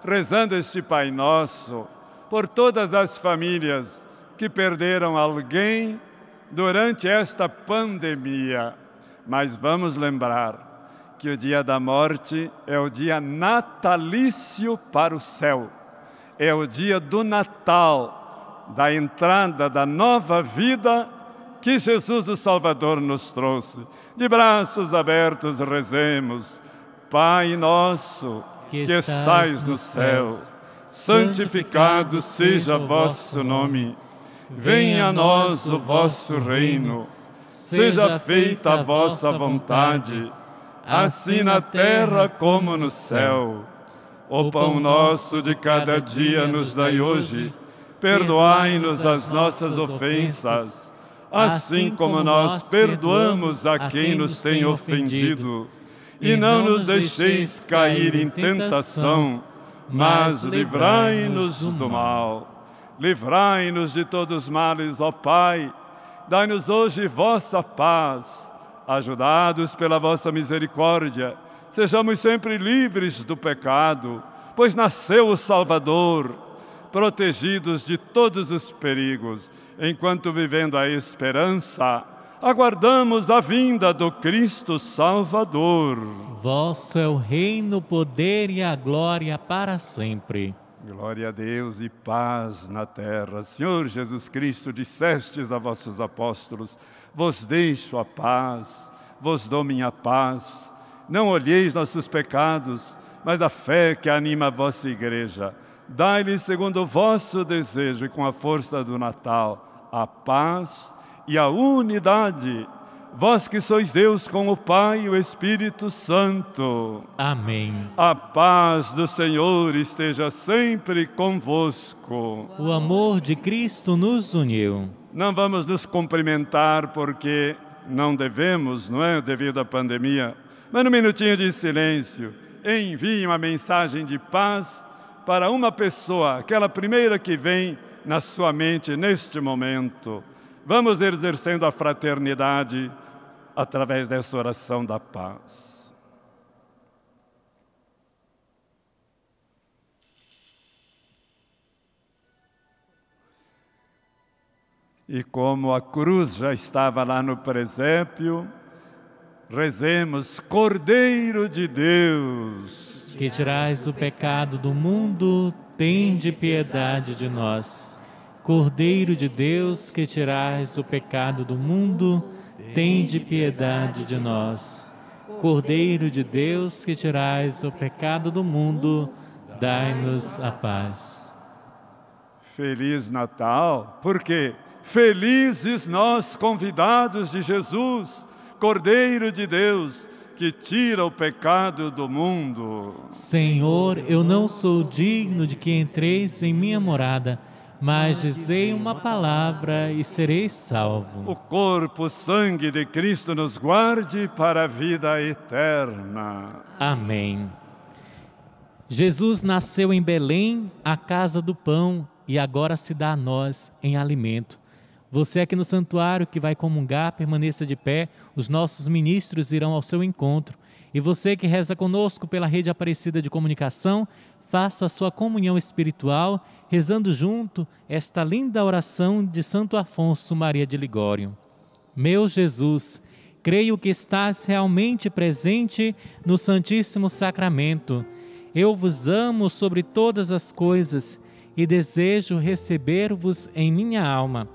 rezando este Pai Nosso por todas as famílias que perderam alguém durante esta pandemia. Mas vamos lembrar que o dia da morte é o dia natalício para o céu. É o dia do Natal, da entrada da nova vida que Jesus o Salvador nos trouxe. De braços abertos rezemos. Pai nosso, que, estais no céu, santificado seja vosso nome. Venha a nós o vosso reino. Seja feita a vossa vontade, assim na terra como no céu. O pão nosso de cada dia nos dai hoje. Perdoai-nos as nossas ofensas, assim como nós perdoamos a quem nos tem ofendido. E não nos deixeis cair em tentação mas livrai-nos do mal. Livrai-nos de todos os males, ó Pai. Dai-nos hoje vossa paz. Ajudados pela vossa misericórdia, sejamos sempre livres do pecado, pois nasceu o Salvador, protegidos de todos os perigos, enquanto vivendo a esperança aguardamos a vinda do Cristo Salvador. Vosso é o reino, o poder e a glória para sempre. Glória a Deus e paz na terra. Senhor Jesus Cristo, dissestes a vossos apóstolos: Vos deixo a paz, vos dou minha paz. Não olheis nossos pecados, mas a fé que anima a vossa igreja. Dai-lhes segundo o vosso desejo e com a força do Natal a paz e a unidade. Vós que sois Deus com o Pai e o Espírito Santo. Amém. A paz do Senhor esteja sempre convosco. O amor de Cristo nos uniu. Não vamos nos cumprimentar porque não devemos, não é? Devido à pandemia. Mas num minutinho de silêncio, envie uma mensagem de paz para uma pessoa, aquela primeira que vem na sua mente neste momento. Vamos exercendo a fraternidade através dessa oração da paz. E como a cruz já estava lá no presépio, rezemos, Cordeiro de Deus, que tirais o pecado do mundo, tende piedade de nós. Cordeiro de Deus, que tirais o pecado do mundo, tende piedade de nós. Cordeiro de Deus, que tirais o pecado do mundo, dai-nos a paz. Feliz Natal, porque felizes nós convidados de Jesus, Cordeiro de Deus, que tira o pecado do mundo. Senhor, eu não sou digno de que entreis em minha morada mas dizei uma palavra e serei salvo. O corpo, o sangue de Cristo nos guarde para a vida eterna. Amém. Jesus nasceu em Belém, a casa do pão, e agora se dá a nós em alimento. Você aqui no santuário que vai comungar, permaneça de pé, os nossos ministros irão ao seu encontro. E você que reza conosco pela rede Aparecida de Comunicação, faça a sua comunhão espiritual, rezando junto esta linda oração de Santo Afonso Maria de Ligório. Meu Jesus, creio que estás realmente presente no Santíssimo Sacramento. Eu vos amo sobre todas as coisas e desejo receber-vos em minha alma.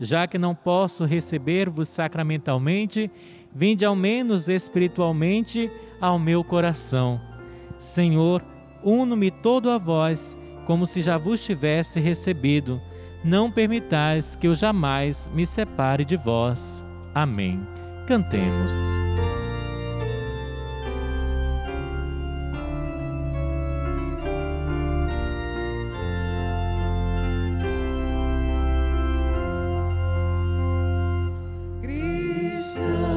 Já que não posso receber-vos sacramentalmente, vinde ao menos espiritualmente ao meu coração. Senhor, uno-me todo a vós, como se já vos tivesse recebido. Não permitais que eu jamais me separe de vós. Amém. Cantemos. Cristo.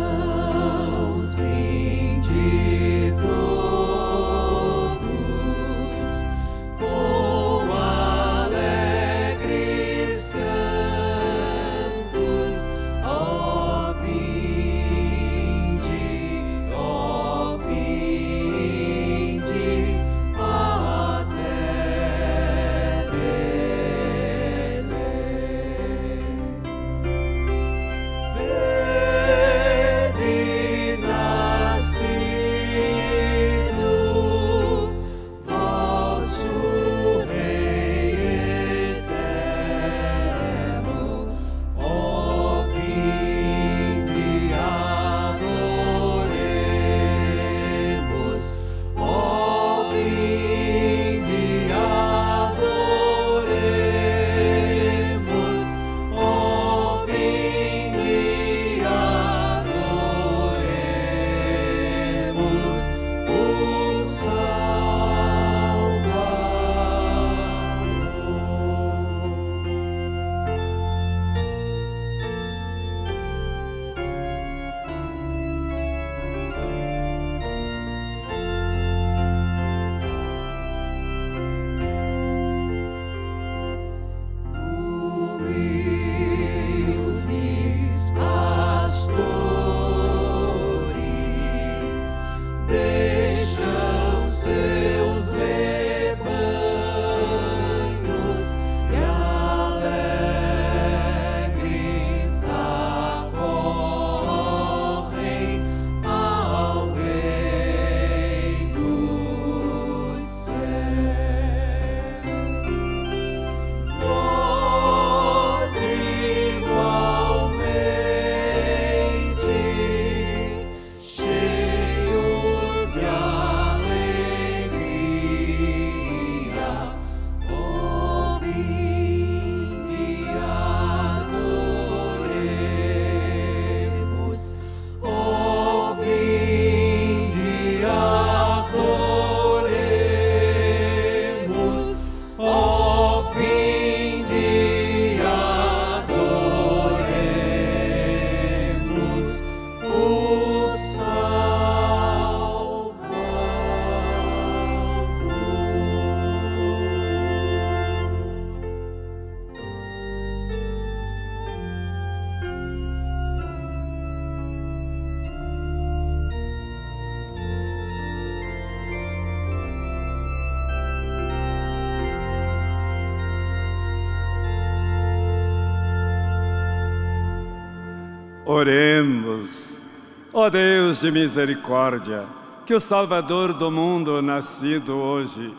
Ó Deus de misericórdia, que o Salvador do mundo, nascido hoje,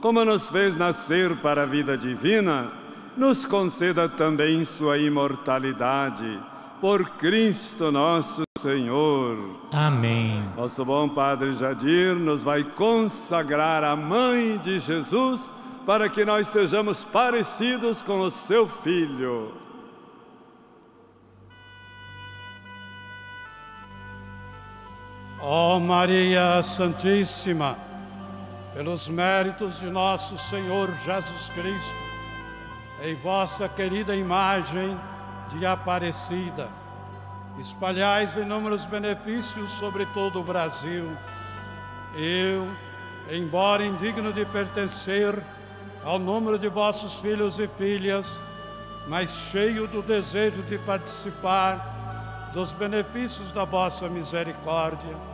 como nos fez nascer para a vida divina, nos conceda também sua imortalidade. Por Cristo nosso Senhor. Amém. Nosso bom Padre Jadir nos vai consagrar a Mãe de Jesus para que nós sejamos parecidos com o seu Filho. Ó Maria Santíssima, pelos méritos de nosso Senhor Jesus Cristo, em vossa querida imagem de Aparecida, espalhais inúmeros benefícios sobre todo o Brasil. Eu, embora indigno de pertencer ao número de vossos filhos e filhas, mas cheio do desejo de participar dos benefícios da vossa misericórdia,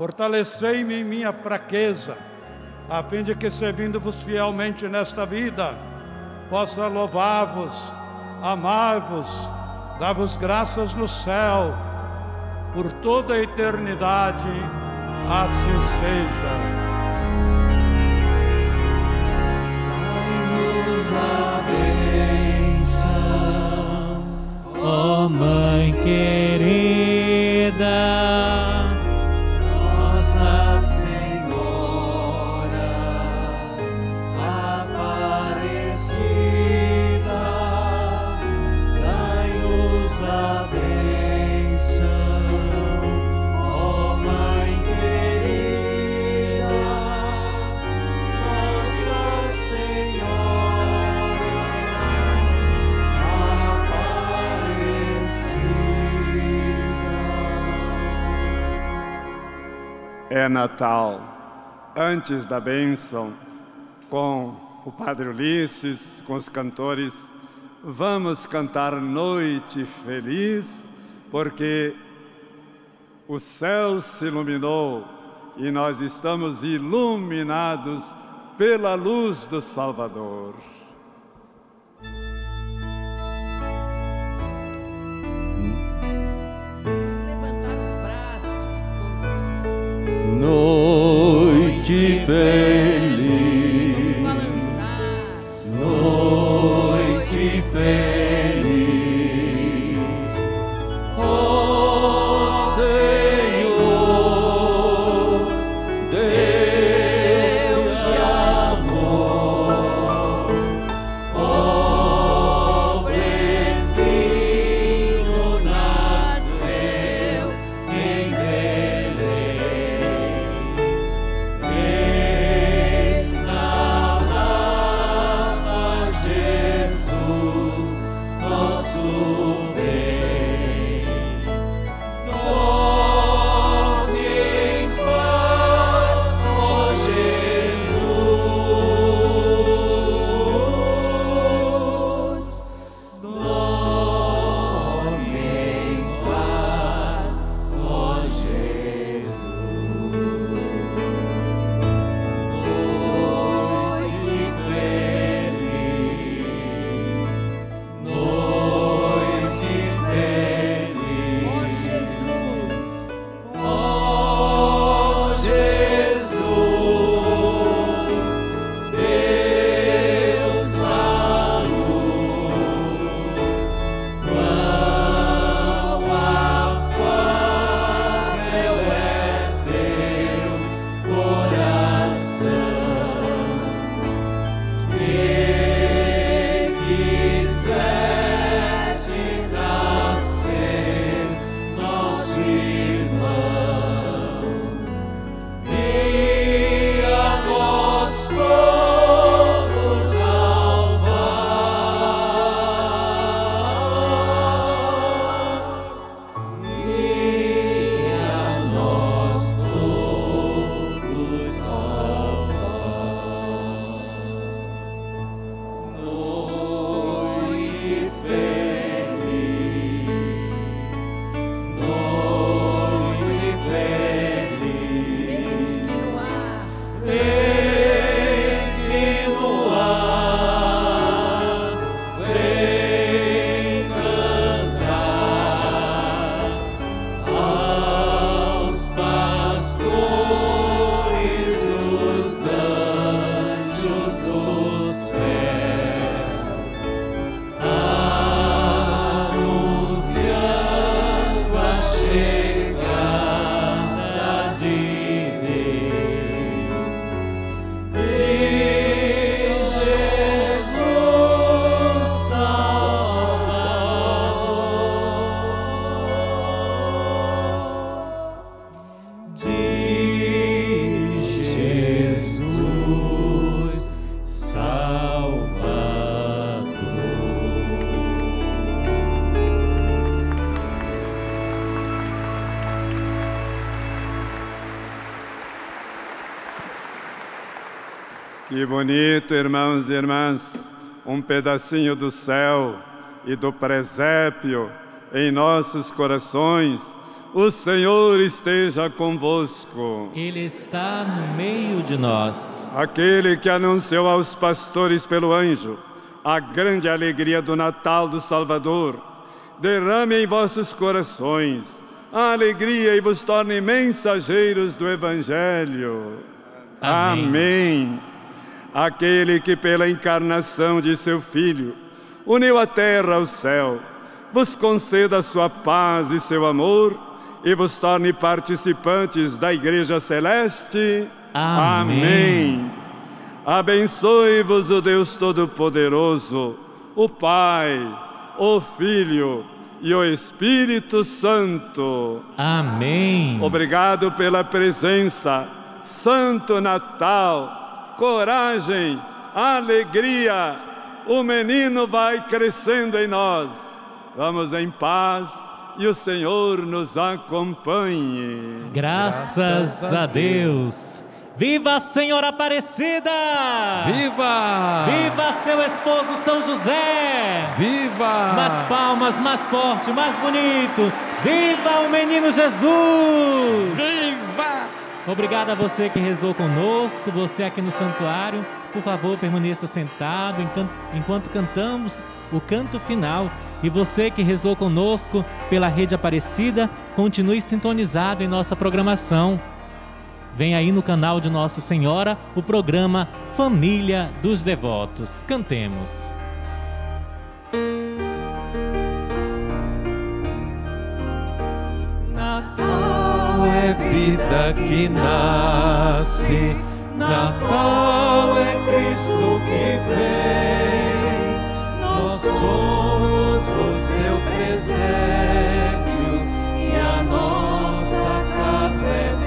fortalecei-me em minha fraqueza, a fim de que, servindo-vos fielmente nesta vida, possa louvar-vos, amar-vos, dar-vos graças no céu, por toda a eternidade, assim seja. A bênção, Ó Mãe querida, É Natal. Antes da bênção, com o Padre Ulisses, com os cantores, vamos cantar Noite Feliz, porque o céu se iluminou e nós estamos iluminados pela luz do Salvador. Noite feliz, Que bonito, irmãos e irmãs, um pedacinho do céu e do presépio em nossos corações. O Senhor esteja convosco. Ele está no meio de nós. Aquele que anunciou aos pastores pelo anjo a grande alegria do Natal do Salvador, derrame em vossos corações a alegria e vos torne mensageiros do Evangelho. Amém. Amém. Aquele que pela encarnação de seu Filho uniu a terra ao céu, vos conceda a sua paz e seu amor e vos torne participantes da Igreja Celeste. Amém. Amém. Abençoe-vos o Deus Todo-Poderoso, o Pai, o Filho e o Espírito Santo. Amém. Obrigado pela presença. Santo Natal, coragem, alegria. O menino vai crescendo em nós. Vamos em paz e o Senhor nos acompanhe. Graças, a Deus. Viva a Senhora Aparecida! Viva! Viva seu esposo São José! Viva! Mais palmas, mais forte, mais bonito! Viva o menino Jesus! Viva! Obrigado a você que rezou conosco, você aqui no santuário. Por favor, permaneça sentado enquanto cantamos o canto final. E você que rezou conosco pela rede Aparecida, continue sintonizado em nossa programação. Vem aí no canal de Nossa Senhora o programa Família dos Devotos. Cantemos. Natal Natal é vida que nasce, Natal é Cristo que vem. Nós somos o seu presépio e a nossa casa é